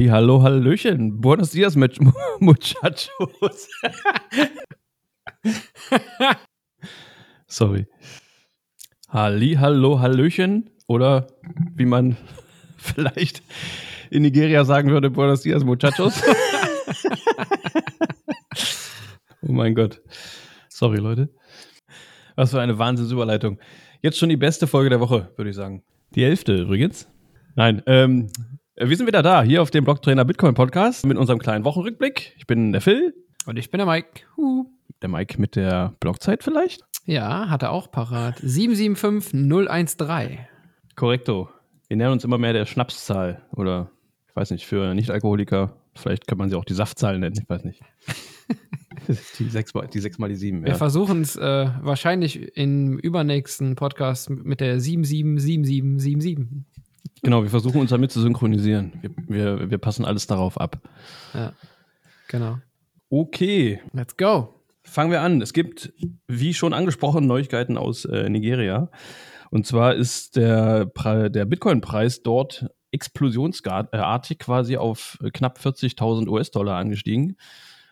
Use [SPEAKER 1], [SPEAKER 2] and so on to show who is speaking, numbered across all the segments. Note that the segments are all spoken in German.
[SPEAKER 1] Halli, hallo, hallöchen. Buenos dias, muchachos. Sorry. Halli, hallo, hallöchen. Oder wie man vielleicht in Nigeria sagen würde, Buenos dias, muchachos. oh mein Gott. Sorry, Leute. Was für eine Wahnsinnsüberleitung. Jetzt schon die beste Folge der Woche, würde ich sagen. Die elfte übrigens. Nein, ähm, wir sind wieder da, hier auf dem Blocktrainer Bitcoin Podcast mit unserem kleinen Wochenrückblick. Ich bin der Phil.
[SPEAKER 2] Und ich bin der Mike. Uh.
[SPEAKER 1] Der Mike mit der Blockzeit vielleicht?
[SPEAKER 2] Ja, hat er auch parat. 775013.
[SPEAKER 1] Korrekto. Wir nähern uns immer mehr der Schnapszahl. Oder, ich weiß nicht, für Nicht-Alkoholiker, vielleicht kann man sie auch die Saftzahl nennen, ich weiß nicht. die 6 mal die, 6 mal die 7.
[SPEAKER 2] Wir ja. versuchen es äh, wahrscheinlich im übernächsten Podcast mit der 777777.
[SPEAKER 1] Genau, wir versuchen uns damit zu synchronisieren. Wir, wir, wir passen alles darauf ab.
[SPEAKER 2] Ja, genau.
[SPEAKER 1] Okay.
[SPEAKER 2] Let's go.
[SPEAKER 1] Fangen wir an. Es gibt, wie schon angesprochen, Neuigkeiten aus äh, Nigeria. Und zwar ist der, der Bitcoin-Preis dort explosionsartig quasi auf knapp 40.000 US-Dollar angestiegen.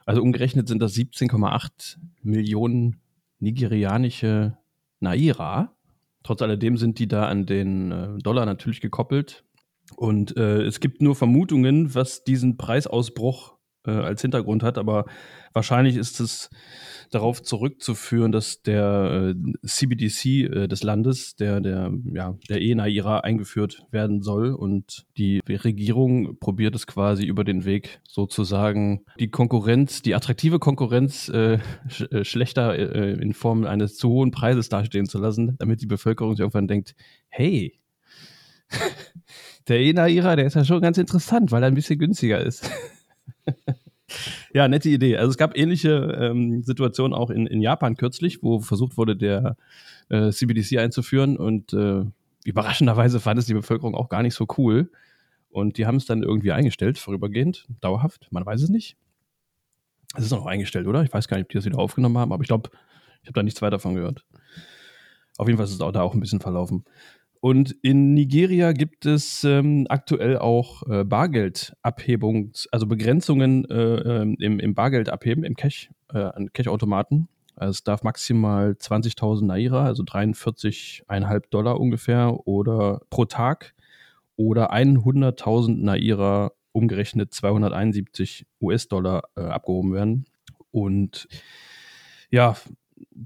[SPEAKER 1] Also umgerechnet sind das 17,8 Millionen nigerianische Naira. Trotz alledem sind die da an den äh, Dollar natürlich gekoppelt. Und äh, es gibt nur Vermutungen, was diesen Preisausbruch äh, als Hintergrund hat, aber wahrscheinlich ist es darauf zurückzuführen, dass der äh, CBDC äh, des Landes, der, der, ja, der E-Naira eingeführt werden soll und die Regierung probiert es quasi über den Weg sozusagen die Konkurrenz, die attraktive Konkurrenz äh, sch äh, schlechter äh, in Form eines zu hohen Preises dastehen zu lassen, damit die Bevölkerung sich irgendwann denkt, hey, der E-Naira, der ist ja schon ganz interessant, weil er ein bisschen günstiger ist. ja, nette Idee. Also es gab ähnliche ähm, Situationen auch in, in Japan kürzlich, wo versucht wurde, der äh, CBDC einzuführen und äh, überraschenderweise fand es die Bevölkerung auch gar nicht so cool. Und die haben es dann irgendwie eingestellt, vorübergehend, dauerhaft. Man weiß es nicht. Es ist noch eingestellt, oder? Ich weiß gar nicht, ob die das wieder aufgenommen haben, aber ich glaube, ich habe da nichts weiter davon gehört. Auf jeden Fall ist es auch da auch ein bisschen verlaufen. Und in Nigeria gibt es ähm, aktuell auch äh, Bargeldabhebungs-, also Begrenzungen äh, ähm, im, im Bargeld abheben, im Cash, äh, an Cash-Automaten. Also es darf maximal 20.000 Naira, also 43,5 Dollar ungefähr, oder pro Tag oder 100.000 Naira umgerechnet 271 US-Dollar äh, abgehoben werden. Und ja,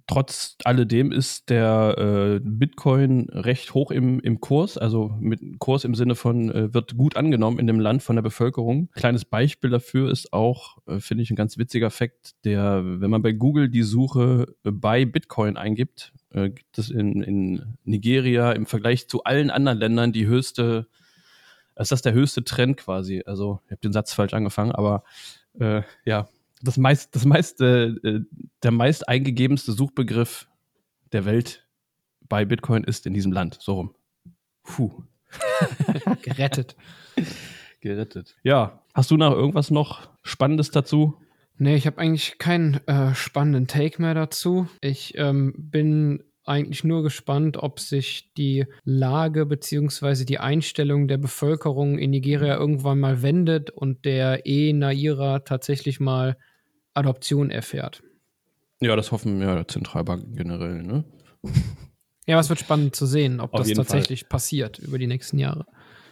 [SPEAKER 1] trotz alledem ist der äh, Bitcoin recht hoch im, im Kurs, also mit Kurs im Sinne von äh, wird gut angenommen in dem Land von der Bevölkerung. Kleines Beispiel dafür ist auch, äh, finde ich, ein ganz witziger Fakt, der, wenn man bei Google die Suche bei Bitcoin eingibt, äh, gibt es in, in Nigeria im Vergleich zu allen anderen Ländern die höchste, ist das der höchste Trend quasi. Also, ich habe den Satz falsch angefangen, aber äh, ja, das meist, das meiste, äh, der meist eingegebenste Suchbegriff der Welt bei Bitcoin ist in diesem Land. So rum. Puh.
[SPEAKER 2] Gerettet.
[SPEAKER 1] Gerettet. Ja. Hast du noch irgendwas noch Spannendes dazu?
[SPEAKER 2] Nee, ich habe eigentlich keinen äh, spannenden Take mehr dazu. Ich ähm, bin eigentlich nur gespannt, ob sich die Lage bzw. die Einstellung der Bevölkerung in Nigeria irgendwann mal wendet und der E-Naira tatsächlich mal Adoption erfährt.
[SPEAKER 1] Ja, das hoffen ja Zentralbanken generell, ne?
[SPEAKER 2] Ja, was wird spannend zu sehen, ob Auf das tatsächlich Fall. passiert über die nächsten Jahre.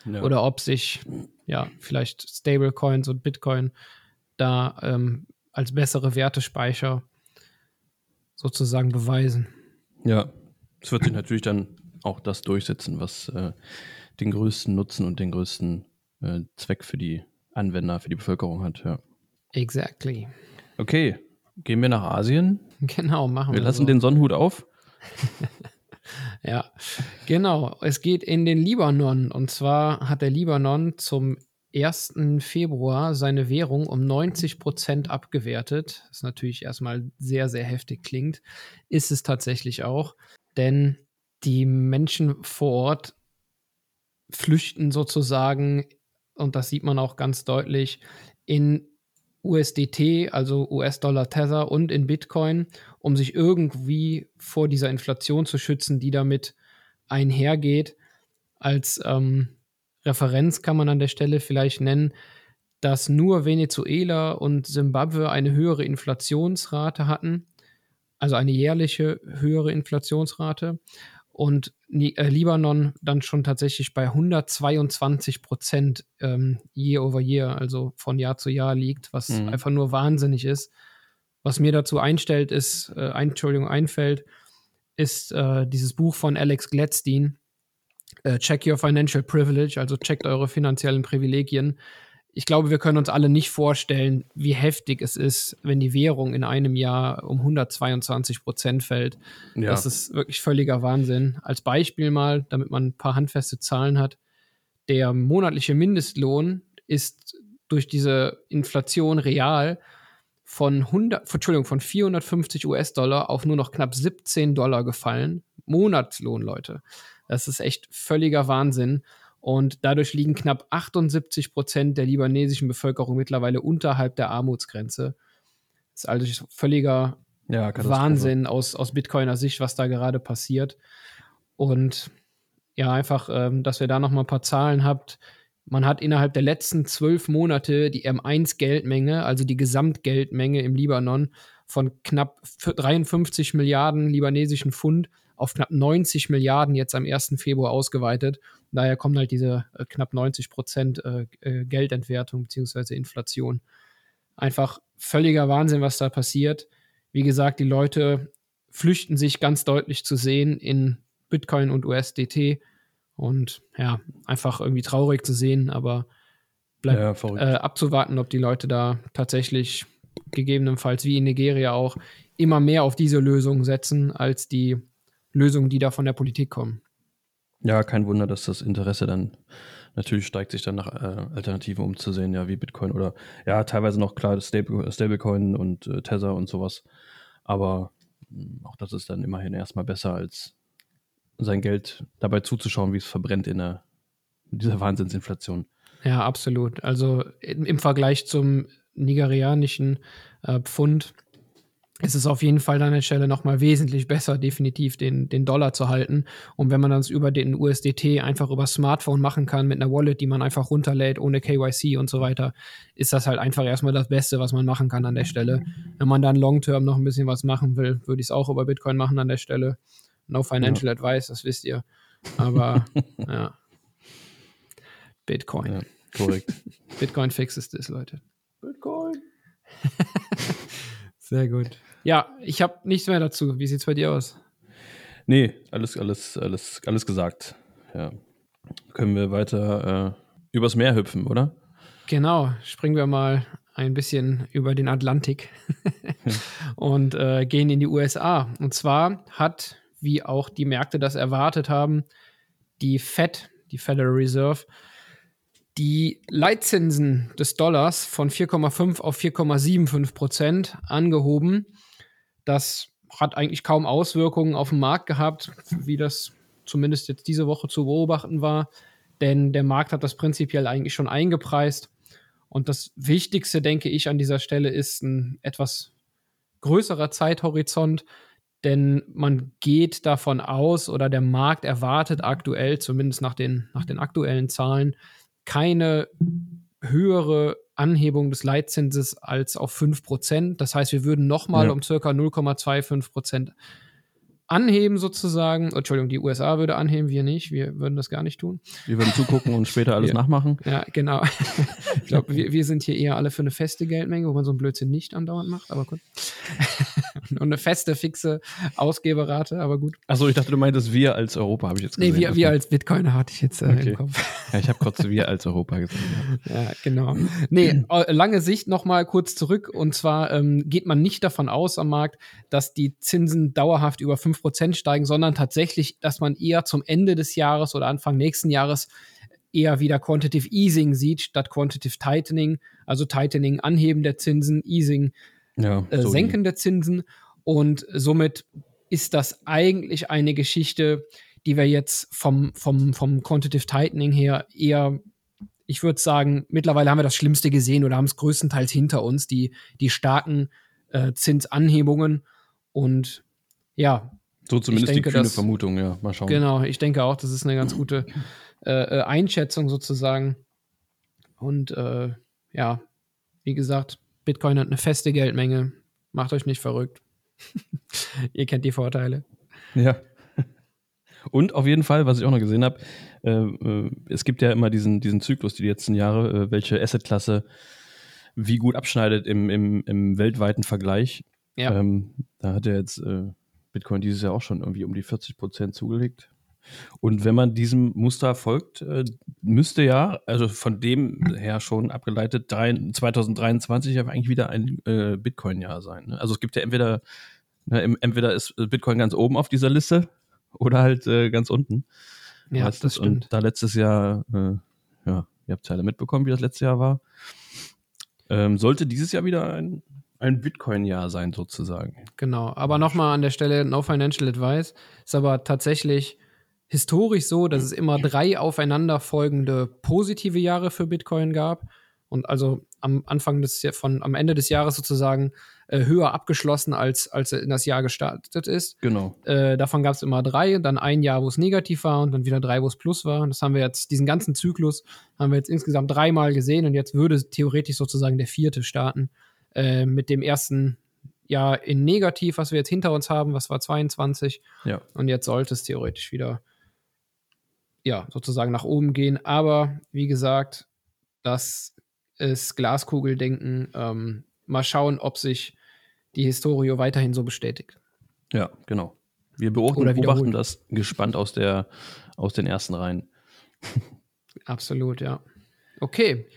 [SPEAKER 2] Ja. Oder ob sich ja vielleicht Stablecoins und Bitcoin da ähm, als bessere Wertespeicher sozusagen beweisen.
[SPEAKER 1] Ja, es wird sich natürlich dann auch das durchsetzen, was äh, den größten Nutzen und den größten äh, Zweck für die Anwender, für die Bevölkerung hat. Ja.
[SPEAKER 2] Exactly.
[SPEAKER 1] Okay, gehen wir nach Asien.
[SPEAKER 2] Genau, machen wir.
[SPEAKER 1] Wir lassen so. den Sonnenhut auf.
[SPEAKER 2] ja, genau. Es geht in den Libanon. Und zwar hat der Libanon zum 1. Februar seine Währung um 90 Prozent abgewertet. Das natürlich erstmal sehr, sehr heftig klingt. Ist es tatsächlich auch. Denn die Menschen vor Ort flüchten sozusagen, und das sieht man auch ganz deutlich, in USDT, also US-Dollar Tether und in Bitcoin, um sich irgendwie vor dieser Inflation zu schützen, die damit einhergeht. Als ähm, Referenz kann man an der Stelle vielleicht nennen, dass nur Venezuela und Simbabwe eine höhere Inflationsrate hatten, also eine jährliche höhere Inflationsrate und äh, Libanon dann schon tatsächlich bei 122 Prozent ähm, year over year, also von Jahr zu Jahr liegt, was mhm. einfach nur wahnsinnig ist. Was mir dazu einstellt, ist, äh, Entschuldigung, einfällt, ist äh, dieses Buch von Alex Gladstein, äh, Check Your Financial Privilege, also checkt eure finanziellen Privilegien ich glaube, wir können uns alle nicht vorstellen, wie heftig es ist, wenn die Währung in einem Jahr um 122 Prozent fällt. Ja. Das ist wirklich völliger Wahnsinn. Als Beispiel mal, damit man ein paar handfeste Zahlen hat. Der monatliche Mindestlohn ist durch diese Inflation real von 100, Entschuldigung, von 450 US-Dollar auf nur noch knapp 17 Dollar gefallen. Monatslohn, Leute. Das ist echt völliger Wahnsinn. Und dadurch liegen knapp 78 Prozent der libanesischen Bevölkerung mittlerweile unterhalb der Armutsgrenze. Das ist also völliger ja, Wahnsinn aus, aus Bitcoiner Sicht, was da gerade passiert. Und ja, einfach, ähm, dass ihr da noch mal ein paar Zahlen habt. Man hat innerhalb der letzten zwölf Monate die M1-Geldmenge, also die Gesamtgeldmenge im Libanon, von knapp 53 Milliarden libanesischen Pfund auf knapp 90 Milliarden jetzt am 1. Februar ausgeweitet. Daher kommen halt diese äh, knapp 90 Prozent äh, äh, Geldentwertung bzw. Inflation. Einfach völliger Wahnsinn, was da passiert. Wie gesagt, die Leute flüchten sich ganz deutlich zu sehen in Bitcoin und USDT. Und ja, einfach irgendwie traurig zu sehen, aber bleibt ja, äh, abzuwarten, ob die Leute da tatsächlich gegebenenfalls wie in Nigeria auch immer mehr auf diese Lösung setzen als die Lösungen, die da von der Politik kommen.
[SPEAKER 1] Ja, kein Wunder, dass das Interesse dann natürlich steigt, sich dann nach äh, Alternativen umzusehen, ja, wie Bitcoin oder ja, teilweise noch klar Stable, Stablecoin und äh, Tether und sowas. Aber mh, hm, auch das ist dann immerhin erstmal besser, als sein Geld dabei zuzuschauen, wie es verbrennt in, der, in dieser Wahnsinnsinflation.
[SPEAKER 2] Ja, absolut. Also im, Vergleich zum nigerianischen äh, Pfund ist es auf jeden Fall an der Stelle nochmal wesentlich besser, definitiv den, den Dollar zu halten. Und wenn man das über den USDT einfach über Smartphone machen kann, mit einer Wallet, die man einfach runterlädt, ohne KYC und so weiter, ist das halt einfach erstmal das Beste, was man machen kann an der Stelle. Wenn man dann long-term noch ein bisschen was machen will, würde ich es auch über Bitcoin machen an der Stelle. No financial ja. advice, das wisst ihr. Aber ja. Bitcoin. Ja,
[SPEAKER 1] korrekt.
[SPEAKER 2] Bitcoin fixes das, Leute. Bitcoin. Sehr gut. Ja, ich habe nichts mehr dazu. Wie sieht es bei dir aus?
[SPEAKER 1] Nee, alles, alles, alles, alles gesagt. Ja. Können wir weiter äh, übers Meer hüpfen, oder?
[SPEAKER 2] Genau, springen wir mal ein bisschen über den Atlantik und äh, gehen in die USA. Und zwar hat, wie auch die Märkte das erwartet haben, die Fed, die Federal Reserve, die Leitzinsen des Dollars von 4,5 auf 4,75 Prozent angehoben. Das hat eigentlich kaum Auswirkungen auf den Markt gehabt, wie das zumindest jetzt diese Woche zu beobachten war. Denn der Markt hat das prinzipiell eigentlich schon eingepreist. Und das Wichtigste, denke ich, an dieser Stelle ist ein etwas größerer Zeithorizont, denn man geht davon aus oder der Markt erwartet aktuell, zumindest nach den, nach den aktuellen Zahlen, keine höhere Anhebung des Leitzinses als auf 5%. Das heißt, wir würden nochmal ja. um circa 0,25% anheben sozusagen. Entschuldigung, die USA würde anheben, wir nicht. Wir würden das gar nicht tun.
[SPEAKER 1] Wir würden zugucken und später alles wir, nachmachen.
[SPEAKER 2] Ja, genau. ich glaube, wir, wir sind hier eher alle für eine feste Geldmenge, wo man so einen Blödsinn nicht andauernd macht, aber gut. und eine feste, fixe Ausgeberrate, aber gut.
[SPEAKER 1] Achso, ich dachte, du meintest wir als Europa, habe ich jetzt
[SPEAKER 2] gesagt. Nee, wir, wir als Bitcoiner hatte ich jetzt äh, okay. im Kopf.
[SPEAKER 1] Ja, ich habe kurz wir als Europa gesagt.
[SPEAKER 2] Ja, genau. Nee, äh, lange Sicht nochmal kurz zurück. Und zwar ähm, geht man nicht davon aus am Markt, dass die Zinsen dauerhaft über 5 5% steigen, sondern tatsächlich, dass man eher zum Ende des Jahres oder Anfang nächsten Jahres eher wieder Quantitative Easing sieht, statt Quantitative Tightening. Also Tightening, Anheben der Zinsen, Easing, ja, äh, Senken der Zinsen. Und somit ist das eigentlich eine Geschichte, die wir jetzt vom, vom, vom Quantitative Tightening her eher, ich würde sagen, mittlerweile haben wir das Schlimmste gesehen oder haben es größtenteils hinter uns, die, die starken äh, Zinsanhebungen. Und ja,
[SPEAKER 1] so zumindest denke, die kühne dass, Vermutung, ja. Mal schauen.
[SPEAKER 2] Genau, ich denke auch, das ist eine ganz gute äh, äh, Einschätzung sozusagen. Und äh, ja, wie gesagt, Bitcoin hat eine feste Geldmenge. Macht euch nicht verrückt. Ihr kennt die Vorteile.
[SPEAKER 1] Ja. Und auf jeden Fall, was ich auch noch gesehen habe, äh, äh, es gibt ja immer diesen, diesen Zyklus die letzten Jahre, äh, welche Assetklasse wie gut abschneidet im, im, im weltweiten Vergleich. Ja. Ähm, da hat ja jetzt äh, Bitcoin dieses Jahr auch schon irgendwie um die 40 Prozent zugelegt. Und wenn man diesem Muster folgt, äh, müsste ja, also von dem her schon abgeleitet, 2023 ja eigentlich wieder ein äh, Bitcoin-Jahr sein. Ne? Also es gibt ja entweder, ne, entweder ist Bitcoin ganz oben auf dieser Liste oder halt äh, ganz unten.
[SPEAKER 2] Ja, das stimmt.
[SPEAKER 1] Und da letztes Jahr, ja, ihr habt es ja alle mitbekommen, wie das letzte Jahr war. Ähm, sollte dieses Jahr wieder ein, ein Bitcoin-Jahr sein, sozusagen.
[SPEAKER 2] Genau, aber nochmal an der Stelle, no financial advice, ist aber tatsächlich historisch so, dass es immer drei aufeinanderfolgende positive Jahre für Bitcoin gab. Und also am Anfang des von am Ende des Jahres sozusagen äh, höher abgeschlossen, als, als in das Jahr gestartet ist.
[SPEAKER 1] Genau.
[SPEAKER 2] Äh, davon gab es immer drei, dann ein Jahr, wo es negativ war und dann wieder drei, wo es plus war. Und das haben wir jetzt, diesen ganzen Zyklus haben wir jetzt insgesamt dreimal gesehen und jetzt würde theoretisch sozusagen der vierte starten. Äh, mit dem ersten Jahr in negativ, was wir jetzt hinter uns haben, was war 22.
[SPEAKER 1] Ja.
[SPEAKER 2] Und jetzt sollte es theoretisch wieder ja, sozusagen nach oben gehen. Aber wie gesagt, das ist Glaskugeldenken. Ähm, mal schauen, ob sich die Historie weiterhin so bestätigt.
[SPEAKER 1] Ja, genau. Wir beobachten, beobachten das gespannt aus, der, aus den ersten Reihen.
[SPEAKER 2] Absolut, ja. Okay,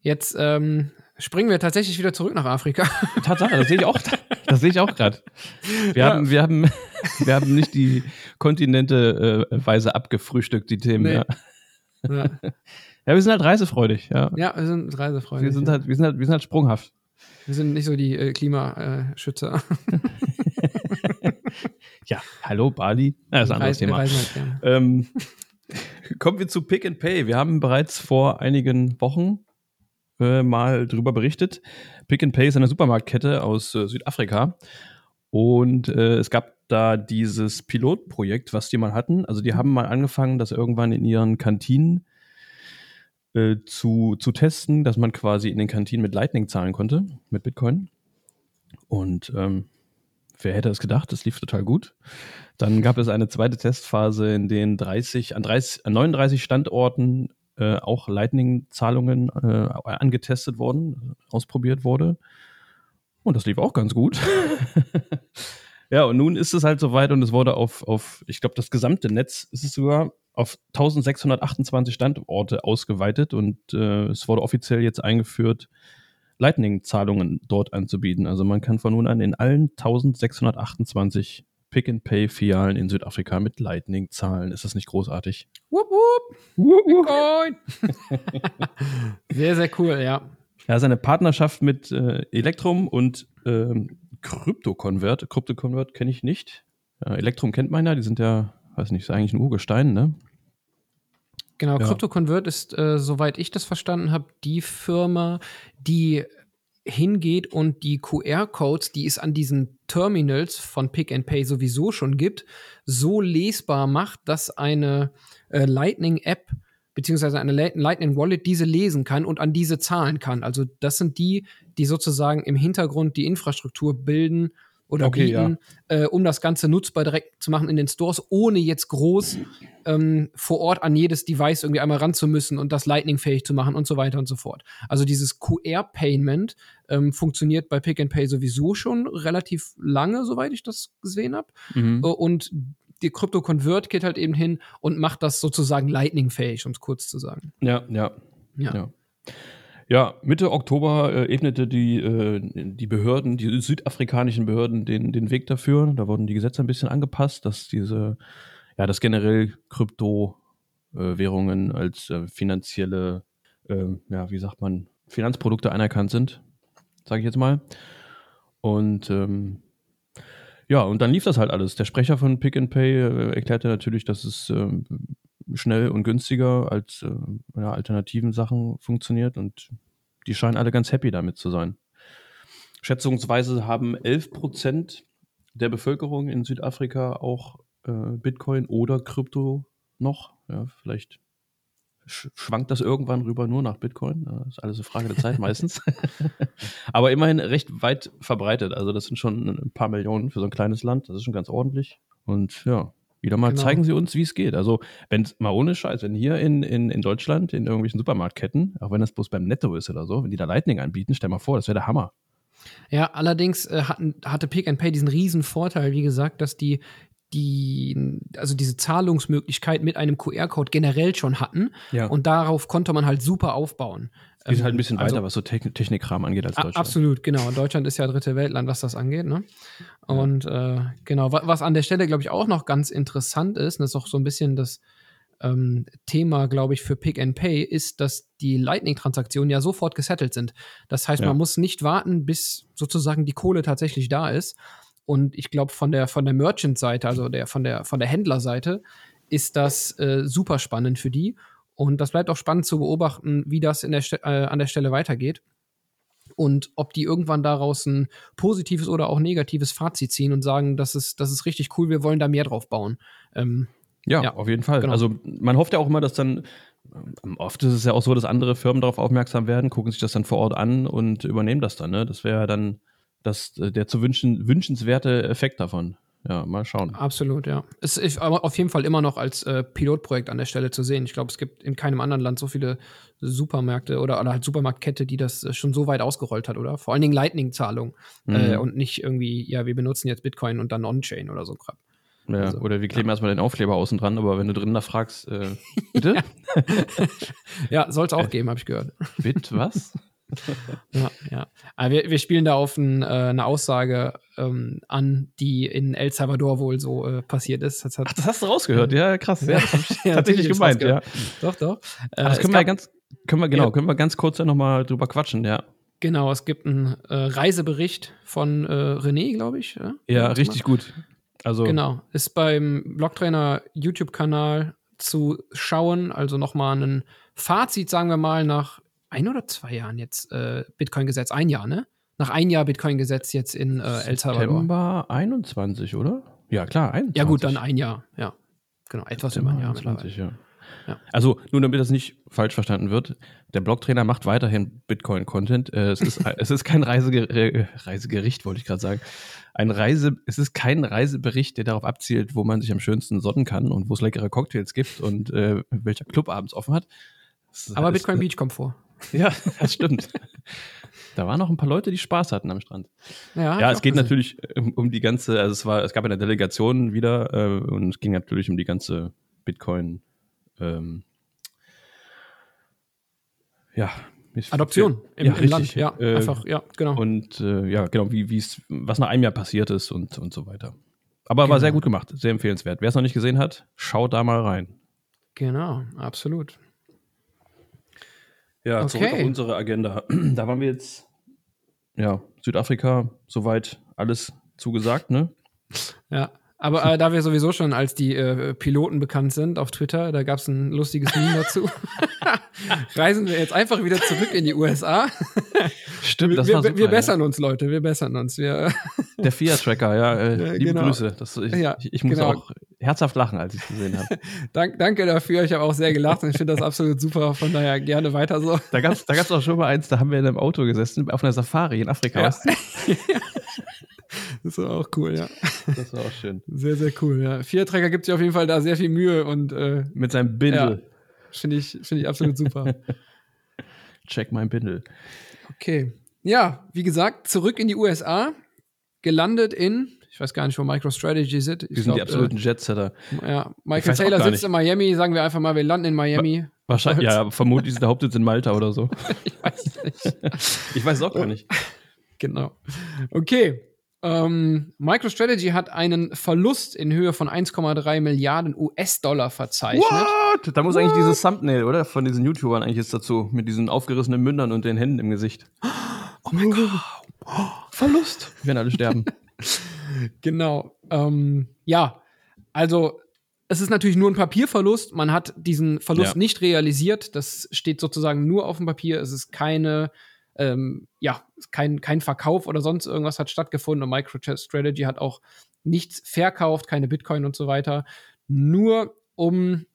[SPEAKER 2] jetzt ähm, springen wir tatsächlich wieder zurück nach Afrika.
[SPEAKER 1] Tatsache, das sehe ich auch. Das sehe ich auch gerade. Wir, ja. haben, wir, haben, wir haben nicht die Kontinente äh, weise abgefrühstückt, die Themen. Nee. Ja. ja. Ja. wir sind halt reisefreudig. Ja,
[SPEAKER 2] ja wir sind reisefreudig.
[SPEAKER 1] Wir sind, halt, wir sind, halt, wir sind halt sprunghaft.
[SPEAKER 2] Wir sind nicht so die äh, Klimaschützer.
[SPEAKER 1] ja, hallo Bali. Ja, das ist ein anderes Thema. Halt ähm, kommen wir zu Pick and Pay. Wir haben bereits vor einigen Wochen äh, mal drüber berichtet. Pick and Pay ist eine Supermarktkette aus äh, Südafrika. Und äh, es gab da dieses Pilotprojekt, was die mal hatten. Also die haben mal angefangen, das irgendwann in ihren Kantinen äh, zu, zu testen, dass man quasi in den Kantinen mit Lightning zahlen konnte, mit Bitcoin. Und ähm, wer hätte es gedacht, das lief total gut. Dann gab es eine zweite Testphase, in denen 30, an, 30, an 39 Standorten äh, auch Lightning-Zahlungen äh, angetestet wurden, ausprobiert wurde. Und das lief auch ganz gut. ja, und nun ist es halt soweit und es wurde auf, auf ich glaube, das gesamte Netz ist es sogar auf 1628 Standorte ausgeweitet und äh, es wurde offiziell jetzt eingeführt, Lightning-Zahlungen dort anzubieten. Also man kann von nun an in allen 1628 Pick-and-Pay-Filialen in Südafrika mit Lightning zahlen. Ist das nicht großartig?
[SPEAKER 2] Wupp, wupp. Wupp, Bitcoin. sehr, sehr cool, ja.
[SPEAKER 1] Ja, ist eine Partnerschaft mit äh, Electrum und ähm, CryptoConvert. CryptoConvert kenne ich nicht. Ja, Electrum kennt man ja, die sind ja, weiß nicht, ist eigentlich ein Urgestein, ne?
[SPEAKER 2] Genau, ja. CryptoConvert ist, äh, soweit ich das verstanden habe, die Firma, die hingeht und die QR-Codes, die es an diesen Terminals von Pick and Pay sowieso schon gibt, so lesbar macht, dass eine äh, Lightning-App beziehungsweise eine Lightning Wallet diese lesen kann und an diese zahlen kann. Also das sind die, die sozusagen im Hintergrund die Infrastruktur bilden oder okay, bieten, ja. äh, um das Ganze nutzbar direkt zu machen in den Stores, ohne jetzt groß ähm, vor Ort an jedes Device irgendwie einmal ran zu müssen und das Lightning-fähig zu machen und so weiter und so fort. Also dieses QR-Payment ähm, funktioniert bei Pick and Pay sowieso schon relativ lange, soweit ich das gesehen habe. Mhm. Äh, und die Crypto Convert geht halt eben hin und macht das sozusagen Lightning-fähig, um es kurz zu sagen.
[SPEAKER 1] Ja, ja. Ja. ja. Ja, Mitte Oktober äh, ebnete die, äh, die Behörden, die südafrikanischen Behörden den, den Weg dafür. Da wurden die Gesetze ein bisschen angepasst, dass diese, ja, dass generell Kryptowährungen äh, als äh, finanzielle, ähm, ja, wie sagt man, Finanzprodukte anerkannt sind, sage ich jetzt mal. Und ähm, ja, und dann lief das halt alles. Der Sprecher von Pick and Pay äh, erklärte natürlich, dass es ähm, schnell und günstiger als äh, ja, alternativen Sachen funktioniert und die scheinen alle ganz happy damit zu sein. Schätzungsweise haben 11 Prozent der Bevölkerung in Südafrika auch äh, Bitcoin oder Krypto noch. Ja, vielleicht schwankt das irgendwann rüber nur nach Bitcoin. Das ist alles eine Frage der Zeit meistens. Aber immerhin recht weit verbreitet. Also das sind schon ein paar Millionen für so ein kleines Land. Das ist schon ganz ordentlich. Und ja, wieder mal genau. zeigen sie uns, wie es geht. Also, wenn mal ohne Scheiß, wenn hier in, in, in Deutschland in irgendwelchen Supermarktketten, auch wenn das bloß beim Netto ist oder so, wenn die da Lightning anbieten, stell mal vor, das wäre der Hammer.
[SPEAKER 2] Ja, allerdings äh, hatten, hatte Pick and Pay diesen riesen Vorteil, wie gesagt, dass die die, also diese Zahlungsmöglichkeit mit einem QR-Code generell schon hatten. Ja. Und darauf konnte man halt super aufbauen.
[SPEAKER 1] Die sind halt ein bisschen also, weiter, was so Techn Technikkram angeht als Deutschland.
[SPEAKER 2] Absolut, genau. Deutschland ist ja dritte Weltland, was das angeht. Ne? Und äh, genau, was, was, an der Stelle, glaube ich, auch noch ganz interessant ist, und das ist auch so ein bisschen das ähm, Thema, glaube ich, für Pick and Pay, ist, dass die Lightning-Transaktionen ja sofort gesettelt sind. Das heißt, ja. man muss nicht warten, bis sozusagen die Kohle tatsächlich da ist. Und ich glaube, von der, von der Merchant-Seite, also der, von der, von der Händlerseite, ist das äh, super spannend für die. Und das bleibt auch spannend zu beobachten, wie das der äh, an der Stelle weitergeht. Und ob die irgendwann daraus ein positives oder auch negatives Fazit ziehen und sagen, das ist, das ist richtig cool, wir wollen da mehr drauf bauen. Ähm,
[SPEAKER 1] ja, ja, auf jeden Fall. Genau. Also man hofft ja auch immer, dass dann ähm, Oft ist es ja auch so, dass andere Firmen darauf aufmerksam werden, gucken sich das dann vor Ort an und übernehmen das dann. Ne? Das wäre dann das, äh, der zu wünschen, wünschenswerte Effekt davon. Ja, mal schauen.
[SPEAKER 2] Absolut, ja. Es ist auf jeden Fall immer noch als äh, Pilotprojekt an der Stelle zu sehen. Ich glaube, es gibt in keinem anderen Land so viele Supermärkte oder, oder halt Supermarktkette, die das äh, schon so weit ausgerollt hat, oder? Vor allen Dingen Lightning-Zahlung mhm. äh, und nicht irgendwie, ja, wir benutzen jetzt Bitcoin und dann On-Chain oder so Crap.
[SPEAKER 1] Ja, also, oder wir kleben ja. erstmal den Aufkleber außen dran, aber wenn du drinnen fragst, äh, bitte?
[SPEAKER 2] ja, soll es auch äh, geben, habe ich gehört.
[SPEAKER 1] Bit, was?
[SPEAKER 2] ja, ja. Aber wir, wir spielen da auf ein, äh, eine Aussage ähm, an, die in El Salvador wohl so äh, passiert ist.
[SPEAKER 1] Das, hat, Ach, das hast du rausgehört, ja, krass. Ja, ja tatsächlich gemeint, ja.
[SPEAKER 2] Doch, doch.
[SPEAKER 1] Äh, das können wir ganz, können wir, genau, ja. können wir ganz kurz ja nochmal drüber quatschen, ja.
[SPEAKER 2] Genau, es gibt einen äh, Reisebericht von äh, René, glaube ich. Ja,
[SPEAKER 1] ja richtig gut. Also
[SPEAKER 2] genau, ist beim Blogtrainer YouTube-Kanal zu schauen. Also nochmal ein Fazit, sagen wir mal, nach ein oder zwei Jahren jetzt äh, Bitcoin-Gesetz. Ein Jahr, ne? Nach ein Jahr Bitcoin-Gesetz jetzt in äh, El Salvador.
[SPEAKER 1] September 21, oder? Ja, klar,
[SPEAKER 2] 21. Ja, gut, dann ein Jahr, ja. Genau, etwas September über ein Jahr.
[SPEAKER 1] 21, ja. Ja. Also, nur damit das nicht falsch verstanden wird, der Blogtrainer macht weiterhin Bitcoin-Content. Äh, es, ist, es ist kein Reiseger äh, Reisegericht, wollte ich gerade sagen. Ein Reise, es ist kein Reisebericht, der darauf abzielt, wo man sich am schönsten sonnen kann und wo es leckere Cocktails gibt und äh, welcher Club abends offen hat.
[SPEAKER 2] Aber Bitcoin Beach kommt vor.
[SPEAKER 1] Ja, das stimmt. da waren noch ein paar Leute, die Spaß hatten am Strand. Ja, ja es geht gesehen. natürlich um, um, die ganze, also es war, es gab eine Delegation wieder äh, und es ging natürlich um die ganze Bitcoin. Ähm, ja,
[SPEAKER 2] Adoption
[SPEAKER 1] im, ja, im Land,
[SPEAKER 2] ja, äh, einfach, ja, genau.
[SPEAKER 1] Und äh, ja, genau, wie es, was nach einem Jahr passiert ist und, und so weiter. Aber genau. war sehr gut gemacht, sehr empfehlenswert. Wer es noch nicht gesehen hat, schaut da mal rein.
[SPEAKER 2] Genau, absolut.
[SPEAKER 1] Ja, okay. zurück auf unsere Agenda. Da waren wir jetzt, ja, Südafrika, soweit alles zugesagt, ne?
[SPEAKER 2] Ja, aber äh, da wir sowieso schon als die äh, Piloten bekannt sind auf Twitter, da gab es ein lustiges Meme dazu. Reisen wir jetzt einfach wieder zurück in die USA.
[SPEAKER 1] Stimmt, das
[SPEAKER 2] wir,
[SPEAKER 1] war super,
[SPEAKER 2] wir bessern ja. uns, Leute, wir bessern uns. Wir
[SPEAKER 1] Der Fiat-Tracker, ja, äh, liebe genau. Grüße. Das, ich, ja, ich, ich muss genau. auch herzhaft lachen, als ich es gesehen habe.
[SPEAKER 2] Dank, danke dafür, ich habe auch sehr gelacht und ich finde das absolut super, von daher gerne weiter so.
[SPEAKER 1] Da gab es da gab's auch schon mal eins, da haben wir in einem Auto gesessen, auf einer Safari in Afrika. Ja.
[SPEAKER 2] Das war auch cool, ja.
[SPEAKER 1] Das war auch schön.
[SPEAKER 2] Sehr, sehr cool, ja. Vierträger gibt sich auf jeden Fall da sehr viel Mühe und äh,
[SPEAKER 1] mit seinem Bindel. Ja,
[SPEAKER 2] Finde ich, find ich absolut super.
[SPEAKER 1] Check mein Bindel.
[SPEAKER 2] Okay. Ja, wie gesagt, zurück in die USA, gelandet in, ich weiß gar nicht, wo MicroStrategy.
[SPEAKER 1] Ich die sind glaub, die absoluten äh, Jetsetter.
[SPEAKER 2] Ja, Michael Taylor sitzt in Miami, sagen wir einfach mal, wir landen in Miami.
[SPEAKER 1] Wahrscheinlich, ja, vermutlich ist der Hauptsitz in Malta oder so. ich weiß nicht. ich weiß es auch gar nicht.
[SPEAKER 2] Genau. Okay, ähm, MicroStrategy hat einen Verlust in Höhe von 1,3 Milliarden US-Dollar verzeichnet.
[SPEAKER 1] What? Da muss What? eigentlich dieses Thumbnail, oder? Von diesen YouTubern eigentlich jetzt dazu. Mit diesen aufgerissenen Mündern und den Händen im Gesicht.
[SPEAKER 2] Oh mein Gott. Verlust.
[SPEAKER 1] Wir werden alle sterben.
[SPEAKER 2] genau. Ähm, ja, also es ist natürlich nur ein Papierverlust. Man hat diesen Verlust ja. nicht realisiert. Das steht sozusagen nur auf dem Papier. Es ist keine ähm, ja, kein, kein Verkauf oder sonst irgendwas hat stattgefunden und MicroStrategy hat auch nichts verkauft, keine Bitcoin und so weiter. Nur um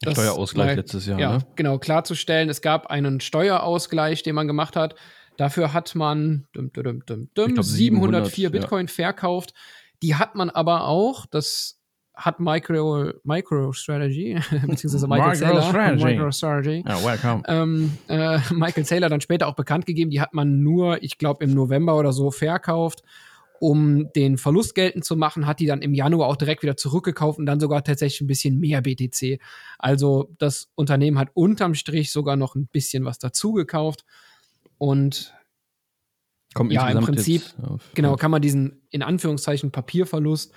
[SPEAKER 1] Das Steuerausgleich mal, letztes Jahr.
[SPEAKER 2] Ja,
[SPEAKER 1] ne?
[SPEAKER 2] genau, klarzustellen, es gab einen Steuerausgleich, den man gemacht hat. Dafür hat man dum, dum, dum, glaub, 704 Bitcoin ja. verkauft. Die hat man aber auch, das hat Micro, MicroStrategy, beziehungsweise Michael Saylor, MicroStrategy,
[SPEAKER 1] oh, welcome.
[SPEAKER 2] Ähm, äh, Michael Saylor dann später auch bekannt gegeben, die hat man nur, ich glaube, im November oder so verkauft, um den Verlust geltend zu machen, hat die dann im Januar auch direkt wieder zurückgekauft und dann sogar tatsächlich ein bisschen mehr BTC. Also das Unternehmen hat unterm Strich sogar noch ein bisschen was dazugekauft. Und
[SPEAKER 1] Kommt
[SPEAKER 2] ja, im Prinzip, genau, kann man diesen in Anführungszeichen Papierverlust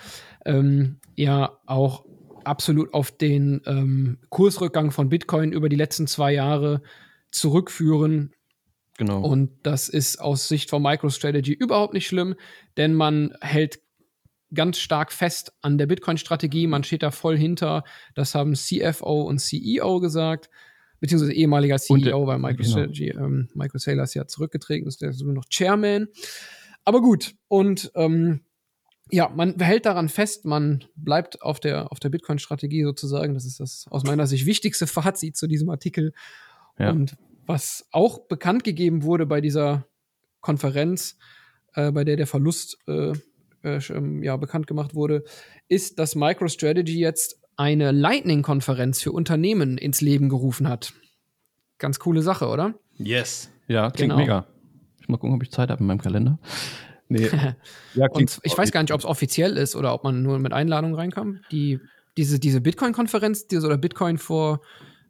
[SPEAKER 2] ähm, ja auch absolut auf den ähm, Kursrückgang von Bitcoin über die letzten zwei Jahre zurückführen.
[SPEAKER 1] Genau.
[SPEAKER 2] Und das ist aus Sicht von MicroStrategy überhaupt nicht schlimm, denn man hält ganz stark fest an der Bitcoin-Strategie. Man steht da voll hinter. Das haben CFO und CEO gesagt beziehungsweise ehemaliger CEO bei MicroStrategy. Genau. Ähm, Michael Saylor ist ja zurückgetreten, ist der nur noch Chairman. Aber gut, und ähm, ja, man hält daran fest, man bleibt auf der, auf der Bitcoin-Strategie sozusagen. Das ist das aus meiner Sicht wichtigste Fazit zu diesem Artikel. Ja. Und was auch bekannt gegeben wurde bei dieser Konferenz, äh, bei der der Verlust äh, äh, ähm, ja, bekannt gemacht wurde, ist, dass MicroStrategy jetzt eine Lightning-Konferenz für Unternehmen ins Leben gerufen hat. Ganz coole Sache, oder?
[SPEAKER 1] Yes. Ja, klingt genau. mega. Ich mal gucken, ob ich Zeit habe in meinem Kalender.
[SPEAKER 2] Nee. ja, Und ich weiß gar nicht, ob es offiziell ist oder ob man nur mit Einladung reinkam. Die, diese, diese Bitcoin-Konferenz, diese oder Bitcoin for,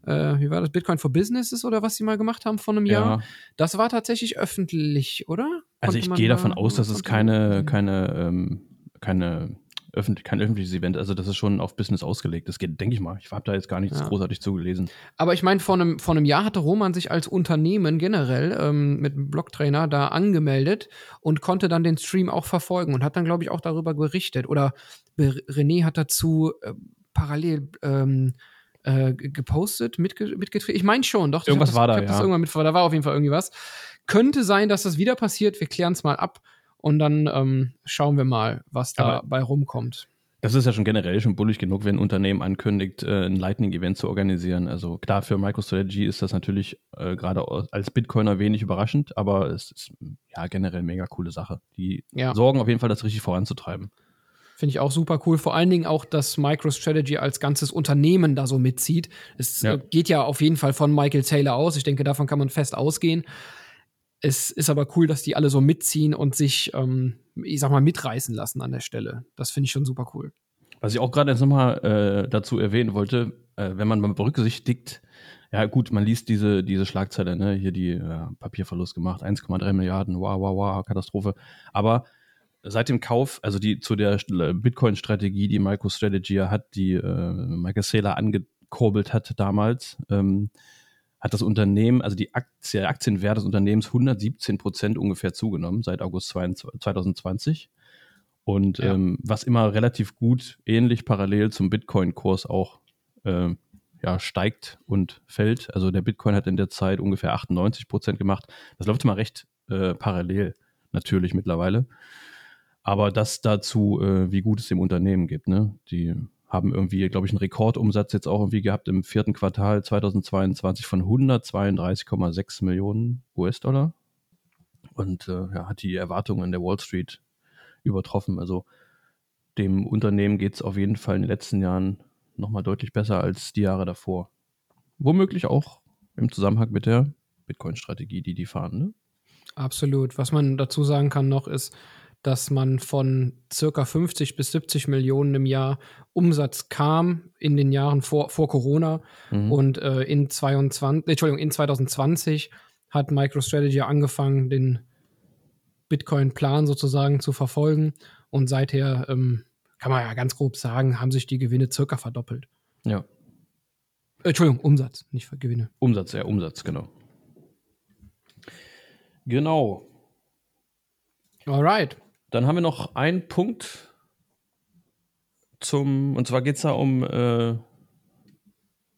[SPEAKER 2] äh, wie war das? Bitcoin for Businesses oder was sie mal gemacht haben vor einem ja. Jahr. Das war tatsächlich öffentlich, oder?
[SPEAKER 1] Also Konnte also ich gehe davon aus, dass es keine, keine, ähm, keine öffentlich, kein öffentliches Event. Also das ist schon auf Business ausgelegt. Das geht, denke ich mal. Ich habe da jetzt gar nichts ja. großartig zugelesen.
[SPEAKER 2] Aber ich meine, vor einem, vor einem Jahr hatte Roman sich als Unternehmen generell ähm, mit einem Blogtrainer da angemeldet und konnte dann den Stream auch verfolgen und hat dann, glaube ich, auch darüber berichtet. Oder René hat dazu äh, parallel ähm, äh, gepostet, mitge mitgetreten. Ich meine schon, doch.
[SPEAKER 1] Irgendwas
[SPEAKER 2] das,
[SPEAKER 1] war da,
[SPEAKER 2] ja. Das irgendwann mit, da war auf jeden Fall irgendwie was. Könnte sein, dass das wieder passiert. Wir klären es mal ab. Und dann ähm, schauen wir mal, was dabei rumkommt.
[SPEAKER 1] Das ist ja schon generell schon bullig genug, wenn ein Unternehmen ankündigt, äh, ein Lightning-Event zu organisieren. Also klar, für MicroStrategy ist das natürlich äh, gerade als Bitcoiner wenig überraschend, aber es ist ja generell mega coole Sache. Die ja. sorgen auf jeden Fall, das richtig voranzutreiben.
[SPEAKER 2] Finde ich auch super cool. Vor allen Dingen auch, dass MicroStrategy als ganzes Unternehmen da so mitzieht. Es ja. geht ja auf jeden Fall von Michael Taylor aus. Ich denke, davon kann man fest ausgehen. Es ist aber cool, dass die alle so mitziehen und sich, ähm, ich sag mal, mitreißen lassen an der Stelle. Das finde ich schon super cool.
[SPEAKER 1] Was ich auch gerade jetzt nochmal äh, dazu erwähnen wollte, äh, wenn man mal berücksichtigt, ja gut, man liest diese, diese Schlagzeile, ne? hier die äh, Papierverlust gemacht, 1,3 Milliarden, wow, wow, wow, Katastrophe. Aber seit dem Kauf, also die zu der Bitcoin-Strategie, die MicroStrategy hat, die äh, Michael Saylor angekurbelt hat damals, ähm, hat das Unternehmen, also die Aktie, der Aktienwert des Unternehmens 117 Prozent ungefähr zugenommen seit August 2020. Und ja. ähm, was immer relativ gut, ähnlich parallel zum Bitcoin-Kurs auch äh, ja, steigt und fällt. Also der Bitcoin hat in der Zeit ungefähr 98 Prozent gemacht. Das läuft immer recht äh, parallel, natürlich mittlerweile. Aber das dazu, äh, wie gut es dem Unternehmen geht. Ne? Die haben irgendwie, glaube ich, einen Rekordumsatz jetzt auch irgendwie gehabt im vierten Quartal 2022 von 132,6 Millionen US-Dollar und äh, ja, hat die Erwartungen der Wall Street übertroffen. Also dem Unternehmen geht es auf jeden Fall in den letzten Jahren nochmal deutlich besser als die Jahre davor. Womöglich auch im Zusammenhang mit der Bitcoin-Strategie, die die fahren. Ne?
[SPEAKER 2] Absolut. Was man dazu sagen kann noch ist, dass man von circa 50 bis 70 Millionen im Jahr Umsatz kam in den Jahren vor, vor Corona. Mhm. Und äh, in, 22, Entschuldigung, in 2020 hat MicroStrategy angefangen, den Bitcoin-Plan sozusagen zu verfolgen. Und seither ähm, kann man ja ganz grob sagen, haben sich die Gewinne circa verdoppelt.
[SPEAKER 1] Ja.
[SPEAKER 2] Entschuldigung, Umsatz, nicht Gewinne.
[SPEAKER 1] Umsatz, ja, Umsatz, genau. Genau.
[SPEAKER 2] Alright.
[SPEAKER 1] Dann haben wir noch einen Punkt zum, und zwar geht es da um, äh,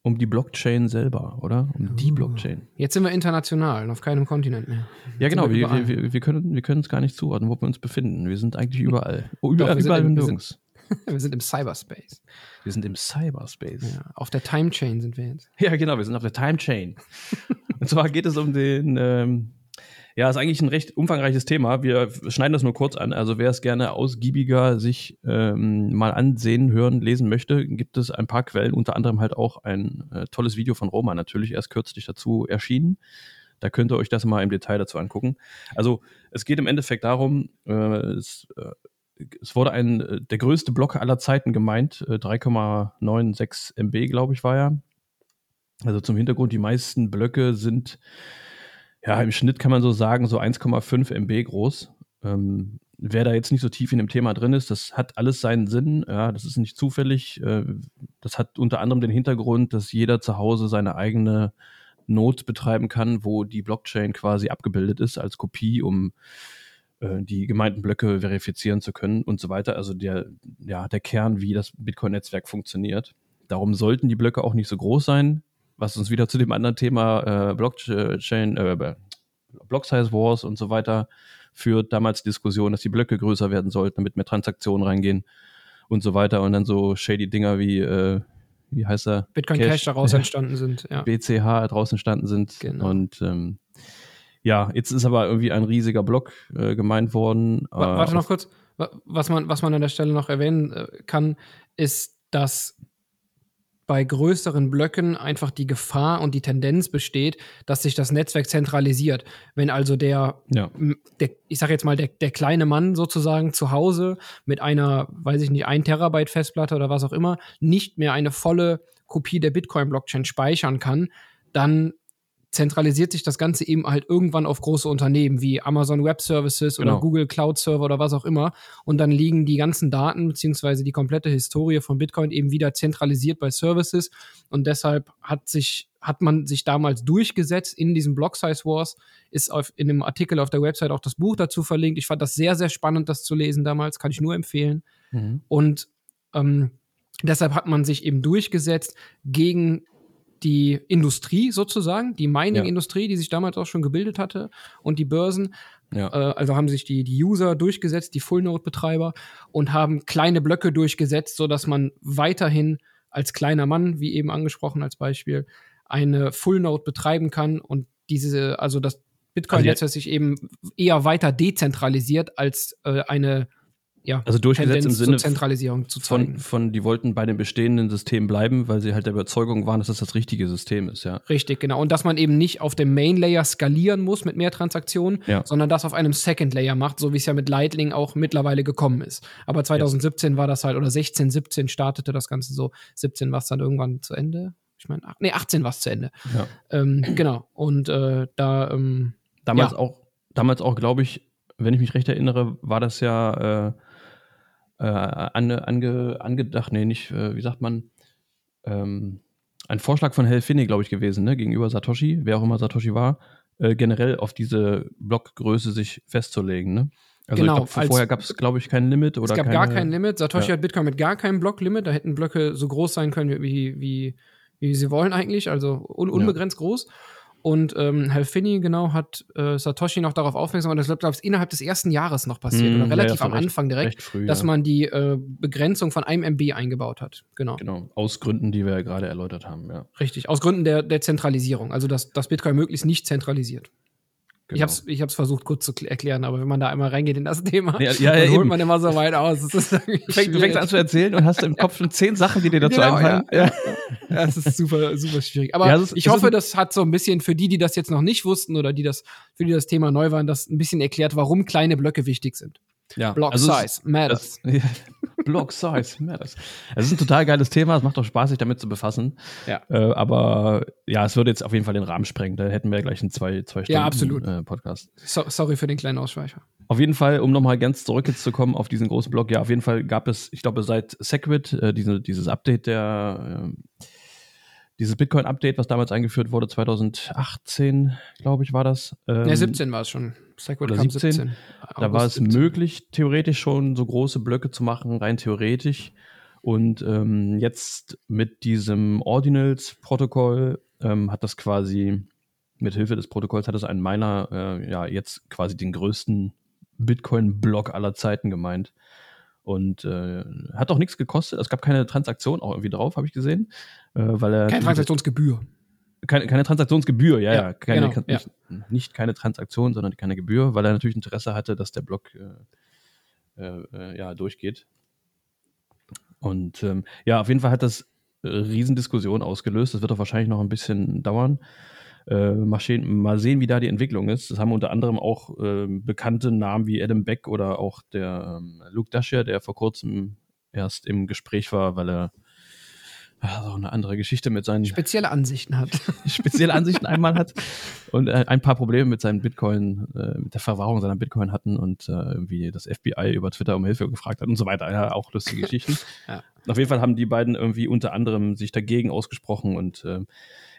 [SPEAKER 1] um die Blockchain selber, oder? Um die Blockchain.
[SPEAKER 2] Jetzt sind wir international, auf keinem Kontinent mehr.
[SPEAKER 1] Ja, genau, wir, wir, wir, wir, können wir können es gar nicht zuordnen, wo wir uns befinden. Wir sind eigentlich überall. Oh, überall, Doch, wir überall sind,
[SPEAKER 2] wir sind, wir sind im Cyberspace.
[SPEAKER 1] Wir sind im Cyberspace.
[SPEAKER 2] Ja, auf der Time Chain sind wir jetzt.
[SPEAKER 1] Ja, genau, wir sind auf der Time Chain. Und zwar geht es um den, ähm, ja, ist eigentlich ein recht umfangreiches Thema. Wir schneiden das nur kurz an. Also wer es gerne ausgiebiger sich ähm, mal ansehen, hören, lesen möchte, gibt es ein paar Quellen, unter anderem halt auch ein äh, tolles Video von Roma natürlich erst kürzlich dazu erschienen. Da könnt ihr euch das mal im Detail dazu angucken. Also es geht im Endeffekt darum, äh, es, äh, es, wurde ein, äh, der größte Block aller Zeiten gemeint, 3,96 äh, MB, glaube ich, war er. Also zum Hintergrund, die meisten Blöcke sind ja, im Schnitt kann man so sagen, so 1,5 MB groß. Ähm, wer da jetzt nicht so tief in dem Thema drin ist, das hat alles seinen Sinn. Ja, das ist nicht zufällig. Äh, das hat unter anderem den Hintergrund, dass jeder zu Hause seine eigene Note betreiben kann, wo die Blockchain quasi abgebildet ist als Kopie, um äh, die gemeinten Blöcke verifizieren zu können und so weiter. Also der, ja, der Kern, wie das Bitcoin-Netzwerk funktioniert. Darum sollten die Blöcke auch nicht so groß sein was uns wieder zu dem anderen Thema äh, Blockchain, äh, Block Size Wars und so weiter führt. Damals die Diskussion, dass die Blöcke größer werden sollten, damit mehr Transaktionen reingehen und so weiter. Und dann so shady Dinger wie, äh, wie heißt er?
[SPEAKER 2] Bitcoin Cash, Cash daraus entstanden sind,
[SPEAKER 1] ja. BCH draußen entstanden sind.
[SPEAKER 2] Genau.
[SPEAKER 1] Und ähm, ja, jetzt ist aber irgendwie ein riesiger Block äh, gemeint worden.
[SPEAKER 2] Warte äh, noch kurz. Was man, was man an der Stelle noch erwähnen äh, kann, ist, dass bei größeren Blöcken einfach die Gefahr und die Tendenz besteht, dass sich das Netzwerk zentralisiert. Wenn also der, ja. der ich sage jetzt mal, der, der kleine Mann sozusagen zu Hause mit einer, weiß ich nicht, 1 Terabyte Festplatte oder was auch immer, nicht mehr eine volle Kopie der Bitcoin-Blockchain speichern kann, dann zentralisiert sich das Ganze eben halt irgendwann auf große Unternehmen wie Amazon Web Services genau. oder Google Cloud Server oder was auch immer. Und dann liegen die ganzen Daten beziehungsweise die komplette Historie von Bitcoin eben wieder zentralisiert bei Services. Und deshalb hat sich hat man sich damals durchgesetzt in diesem Block Size Wars, ist auf, in einem Artikel auf der Website auch das Buch dazu verlinkt. Ich fand das sehr, sehr spannend, das zu lesen damals, kann ich nur empfehlen. Mhm. Und ähm, deshalb hat man sich eben durchgesetzt gegen die Industrie sozusagen, die Mining-Industrie, die sich damals auch schon gebildet hatte und die Börsen. Ja. Äh, also haben sich die, die User durchgesetzt, die Full-Node-Betreiber und haben kleine Blöcke durchgesetzt, sodass man weiterhin als kleiner Mann, wie eben angesprochen als Beispiel, eine Full-Node betreiben kann und diese, also das Bitcoin-Netzwerk also sich eben eher weiter dezentralisiert als äh, eine ja,
[SPEAKER 1] also durchgesetzt im Sinne
[SPEAKER 2] Zentralisierung zu
[SPEAKER 1] zeigen. Von, von, die wollten bei dem bestehenden System bleiben, weil sie halt der Überzeugung waren, dass das das richtige System ist, ja.
[SPEAKER 2] Richtig, genau. Und dass man eben nicht auf dem Main Layer skalieren muss mit mehr Transaktionen, ja. sondern das auf einem Second Layer macht, so wie es ja mit Lightning auch mittlerweile gekommen ist. Aber 2017 ja. war das halt, oder 16, 17 startete das Ganze so. 17 war es dann irgendwann zu Ende. Ich meine, nee, 18 war es zu Ende. Ja. Ähm, genau. Und äh, da. Ähm,
[SPEAKER 1] damals auch, damals auch, glaube ich, wenn ich mich recht erinnere, war das ja. Äh, äh, ange, ange, angedacht, nee, nicht, äh, wie sagt man, ähm, ein Vorschlag von Hal Finney, glaube ich, gewesen, ne, gegenüber Satoshi, wer auch immer Satoshi war, äh, generell auf diese Blockgröße sich festzulegen, ne? Also
[SPEAKER 2] genau,
[SPEAKER 1] ich glaub, vorher gab es, glaube ich, kein Limit oder
[SPEAKER 2] Es gab
[SPEAKER 1] keine,
[SPEAKER 2] gar kein Limit. Satoshi ja. hat Bitcoin mit gar keinem Blocklimit. Da hätten Blöcke so groß sein können, wie, wie, wie sie wollen eigentlich, also un unbegrenzt ja. groß. Und ähm, Hal Finney, genau, hat äh, Satoshi noch darauf aufmerksam gemacht, das glaube ich innerhalb des ersten Jahres noch passiert mm, oder relativ ja, am recht, Anfang direkt, früh, dass ja. man die äh, Begrenzung von einem MB eingebaut hat. Genau.
[SPEAKER 1] Genau, aus Gründen, die wir ja gerade erläutert haben, ja.
[SPEAKER 2] Richtig, aus Gründen der, der Zentralisierung, also dass, dass Bitcoin möglichst nicht zentralisiert. Genau. Ich habe es ich hab's versucht kurz zu erklären, aber wenn man da einmal reingeht in das Thema,
[SPEAKER 1] ja, ja,
[SPEAKER 2] dann
[SPEAKER 1] holt
[SPEAKER 2] eben. man immer so weit aus.
[SPEAKER 1] du, fängst an zu erzählen und hast im Kopf schon zehn Sachen, die dir dazu genau, einfallen.
[SPEAKER 2] Ja, ja. das ist super, super schwierig. Aber ist, ich hoffe, das hat so ein bisschen für die, die das jetzt noch nicht wussten oder die das, für die das Thema neu waren, das ein bisschen erklärt, warum kleine Blöcke wichtig sind.
[SPEAKER 1] Ja,
[SPEAKER 2] Block also Size matters.
[SPEAKER 1] Das, ja, Block Size matters. Es ist ein total geiles Thema. Es macht auch Spaß, sich damit zu befassen.
[SPEAKER 2] Ja.
[SPEAKER 1] Äh, aber ja, es würde jetzt auf jeden Fall den Rahmen sprengen. Da hätten wir gleich einen zwei, zwei Stunden
[SPEAKER 2] ja, absolut.
[SPEAKER 1] Äh, Podcast.
[SPEAKER 2] So, sorry für den kleinen Ausschweicher.
[SPEAKER 1] Auf jeden Fall, um nochmal ganz zurück jetzt zu kommen auf diesen großen Block. Ja, auf jeden Fall gab es, ich glaube, seit Segwit, äh, diese, dieses Update der äh, dieses Bitcoin-Update, was damals eingeführt wurde, 2018, glaube ich, war das.
[SPEAKER 2] Ähm, ne, 17 war es schon.
[SPEAKER 1] Segwit oder 17. 17. Da war es 17. möglich, theoretisch schon so große Blöcke zu machen, rein theoretisch. Und ähm, jetzt mit diesem Ordinals-Protokoll ähm, hat das quasi, mit Hilfe des Protokolls hat es ein Miner äh, ja jetzt quasi den größten Bitcoin-Block aller Zeiten gemeint. Und äh, hat auch nichts gekostet. Es gab keine Transaktion auch irgendwie drauf, habe ich gesehen. Äh, weil er
[SPEAKER 2] keine Transaktionsgebühr.
[SPEAKER 1] Keine, keine Transaktionsgebühr, ja, ja.
[SPEAKER 2] Ja,
[SPEAKER 1] Keine,
[SPEAKER 2] genau,
[SPEAKER 1] nicht, nicht keine Transaktion, sondern keine Gebühr, weil er natürlich Interesse hatte, dass der Block äh, äh, äh, ja, durchgeht. Und ähm, ja, auf jeden Fall hat das äh, Riesendiskussion ausgelöst. Das wird auch wahrscheinlich noch ein bisschen dauern. Äh, mal, sehen, mal sehen, wie da die Entwicklung ist. Das haben unter anderem auch äh, bekannte Namen wie Adam Beck oder auch der ähm, Luke Dasher, der vor kurzem erst im Gespräch war, weil er also eine andere Geschichte mit seinen
[SPEAKER 2] Spezielle Ansichten hat.
[SPEAKER 1] spezielle Ansichten einmal hat und äh, ein paar Probleme mit seinen Bitcoin, äh, mit der Verwahrung seiner Bitcoin hatten und äh, irgendwie das FBI über Twitter um Hilfe gefragt hat und so weiter. Ja, auch lustige Geschichten.
[SPEAKER 2] Ja.
[SPEAKER 1] Auf jeden Fall haben die beiden irgendwie unter anderem sich dagegen ausgesprochen und ähm,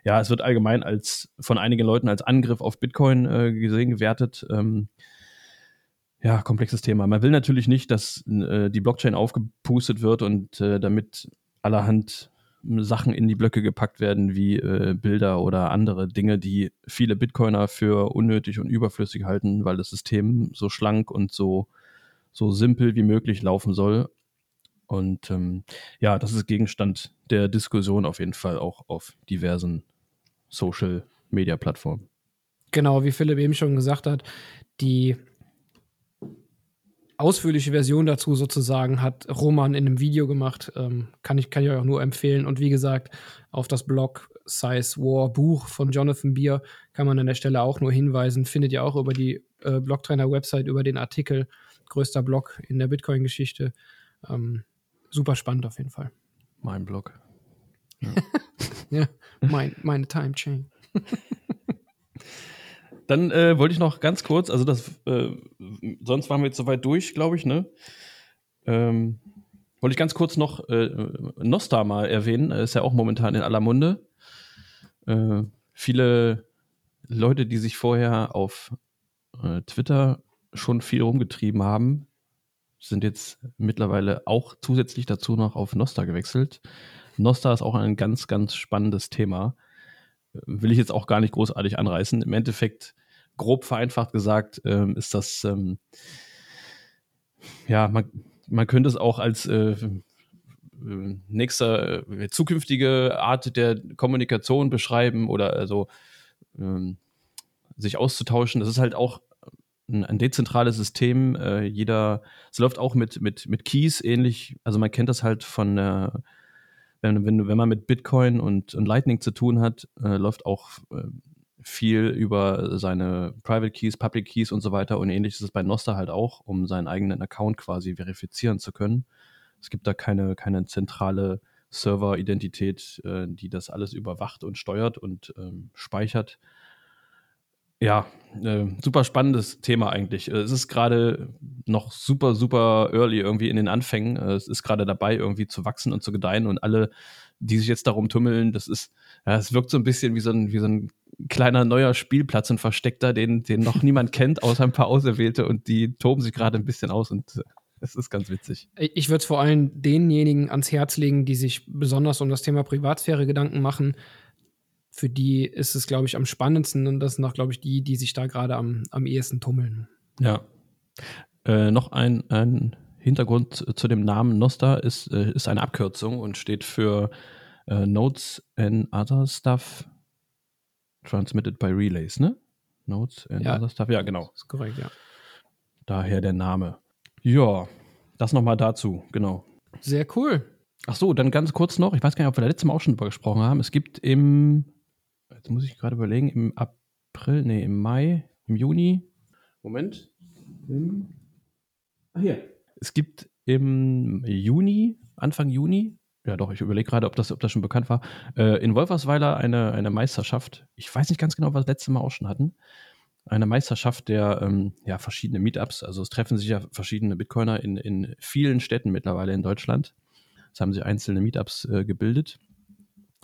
[SPEAKER 1] ja, es wird allgemein als von einigen Leuten als Angriff auf Bitcoin äh, gesehen, gewertet. Ähm, ja, komplexes Thema. Man will natürlich nicht, dass äh, die Blockchain aufgepustet wird und äh, damit allerhand Sachen in die Blöcke gepackt werden, wie äh, Bilder oder andere Dinge, die viele Bitcoiner für unnötig und überflüssig halten, weil das System so schlank und so, so simpel wie möglich laufen soll. Und ähm, ja, das ist Gegenstand der Diskussion auf jeden Fall auch auf diversen Social-Media-Plattformen.
[SPEAKER 2] Genau, wie Philipp eben schon gesagt hat, die ausführliche Version dazu sozusagen hat Roman in einem Video gemacht. Ähm, kann, ich, kann ich euch auch nur empfehlen. Und wie gesagt, auf das Blog Size War Buch von Jonathan Beer kann man an der Stelle auch nur hinweisen. Findet ihr auch über die äh, Blocktrainer-Website, über den Artikel. Größter Blog in der Bitcoin-Geschichte. Ähm, super spannend auf jeden Fall.
[SPEAKER 1] Mein Blog.
[SPEAKER 2] Ja, mein, meine Time Chain.
[SPEAKER 1] Dann äh, wollte ich noch ganz kurz, also das, äh, sonst waren wir jetzt soweit durch, glaube ich, ne? Ähm, wollte ich ganz kurz noch äh, Nostar mal erwähnen, Er ist ja auch momentan in aller Munde. Äh, viele Leute, die sich vorher auf äh, Twitter schon viel rumgetrieben haben, sind jetzt mittlerweile auch zusätzlich dazu noch auf Nostar gewechselt. Nostar ist auch ein ganz, ganz spannendes Thema will ich jetzt auch gar nicht großartig anreißen. Im Endeffekt, grob vereinfacht gesagt, ähm, ist das, ähm, ja, man, man könnte es auch als äh, äh, nächster äh, zukünftige Art der Kommunikation beschreiben oder also ähm, sich auszutauschen. Das ist halt auch ein, ein dezentrales System. Äh, jeder, es läuft auch mit, mit, mit Keys ähnlich. Also man kennt das halt von der wenn, wenn, wenn man mit Bitcoin und, und Lightning zu tun hat, äh, läuft auch äh, viel über seine Private Keys, Public Keys und so weiter. Und ähnlich ist es bei Nostar halt auch, um seinen eigenen Account quasi verifizieren zu können. Es gibt da keine, keine zentrale Server-Identität, äh, die das alles überwacht und steuert und ähm, speichert. Ja, äh, super spannendes Thema eigentlich. Äh, es ist gerade noch super, super early irgendwie in den Anfängen. Äh, es ist gerade dabei, irgendwie zu wachsen und zu gedeihen und alle, die sich jetzt darum tummeln, das ist, ja, es wirkt so ein bisschen wie so ein, wie so ein kleiner neuer Spielplatz, ein versteckter, den, den noch niemand kennt, außer ein paar Auserwählte und die toben sich gerade ein bisschen aus und es ist ganz witzig.
[SPEAKER 2] Ich würde es vor allem denjenigen ans Herz legen, die sich besonders um das Thema Privatsphäre Gedanken machen, für die ist es, glaube ich, am spannendsten und das sind auch, glaube ich, die, die sich da gerade am, am ehesten tummeln.
[SPEAKER 1] Ja. Äh, noch ein, ein Hintergrund zu dem Namen Nostar ist, äh, ist eine Abkürzung und steht für äh, Notes and Other Stuff Transmitted by Relays, ne? Notes and
[SPEAKER 2] Ja.
[SPEAKER 1] Other Stuff, ja, genau.
[SPEAKER 2] Das ist korrekt, ja.
[SPEAKER 1] Daher der Name. Ja, das nochmal dazu, genau.
[SPEAKER 2] Sehr cool.
[SPEAKER 1] Ach so, dann ganz kurz noch, ich weiß gar nicht, ob wir da letztes Mal auch schon drüber gesprochen haben. Es gibt im, jetzt muss ich gerade überlegen, im April, nee, im Mai, im Juni, Moment. Im, ah, hier. Es gibt im Juni, Anfang Juni, ja doch, ich überlege gerade, ob das, ob das schon bekannt war, äh, in Wolfersweiler eine, eine Meisterschaft. Ich weiß nicht ganz genau, was wir letztes Mal auch schon hatten. Eine Meisterschaft der ähm, ja, verschiedene Meetups. Also es treffen sich ja verschiedene Bitcoiner in, in vielen Städten mittlerweile in Deutschland. Es haben sich einzelne Meetups äh, gebildet.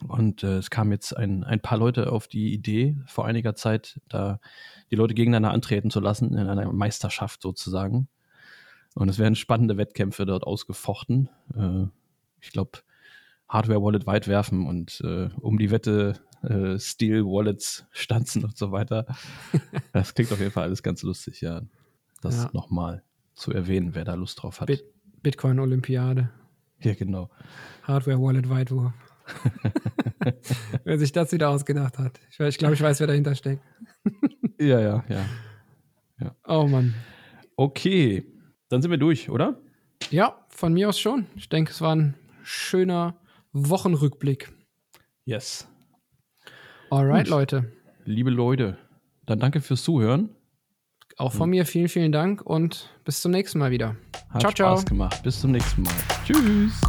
[SPEAKER 1] Und äh, es kamen jetzt ein, ein paar Leute auf die Idee, vor einiger Zeit, da die Leute gegeneinander antreten zu lassen, in einer Meisterschaft sozusagen. Und es werden spannende Wettkämpfe dort ausgefochten. Äh, ich glaube, Hardware-Wallet weit werfen und äh, um die Wette äh, Steel-Wallets stanzen und so weiter. Das klingt auf jeden Fall alles ganz lustig, ja. Das
[SPEAKER 2] Ja.
[SPEAKER 1] nochmal zu erwähnen, wer da Lust drauf hat.
[SPEAKER 2] Bit Bitcoin-Olympiade.
[SPEAKER 1] Ja, genau.
[SPEAKER 2] Hardware-Wallet-Weitwurf. wer sich das wieder ausgedacht hat. Ich, ich glaube, ich weiß, wer dahinter steckt.
[SPEAKER 1] ja, ja, ja, ja.
[SPEAKER 2] Oh Mann.
[SPEAKER 1] Okay, dann sind wir durch, oder?
[SPEAKER 2] Ja, von mir aus schon. Ich denke, es war ein schöner Wochenrückblick.
[SPEAKER 1] Yes.
[SPEAKER 2] Alright, Gut. Leute.
[SPEAKER 1] Liebe Leute, dann danke fürs Zuhören.
[SPEAKER 2] Auch von mir vielen, vielen Dank und bis zum nächsten Mal wieder.
[SPEAKER 1] Hat ciao, Spaß ciao. gemacht. Bis zum nächsten Mal. Tschüss.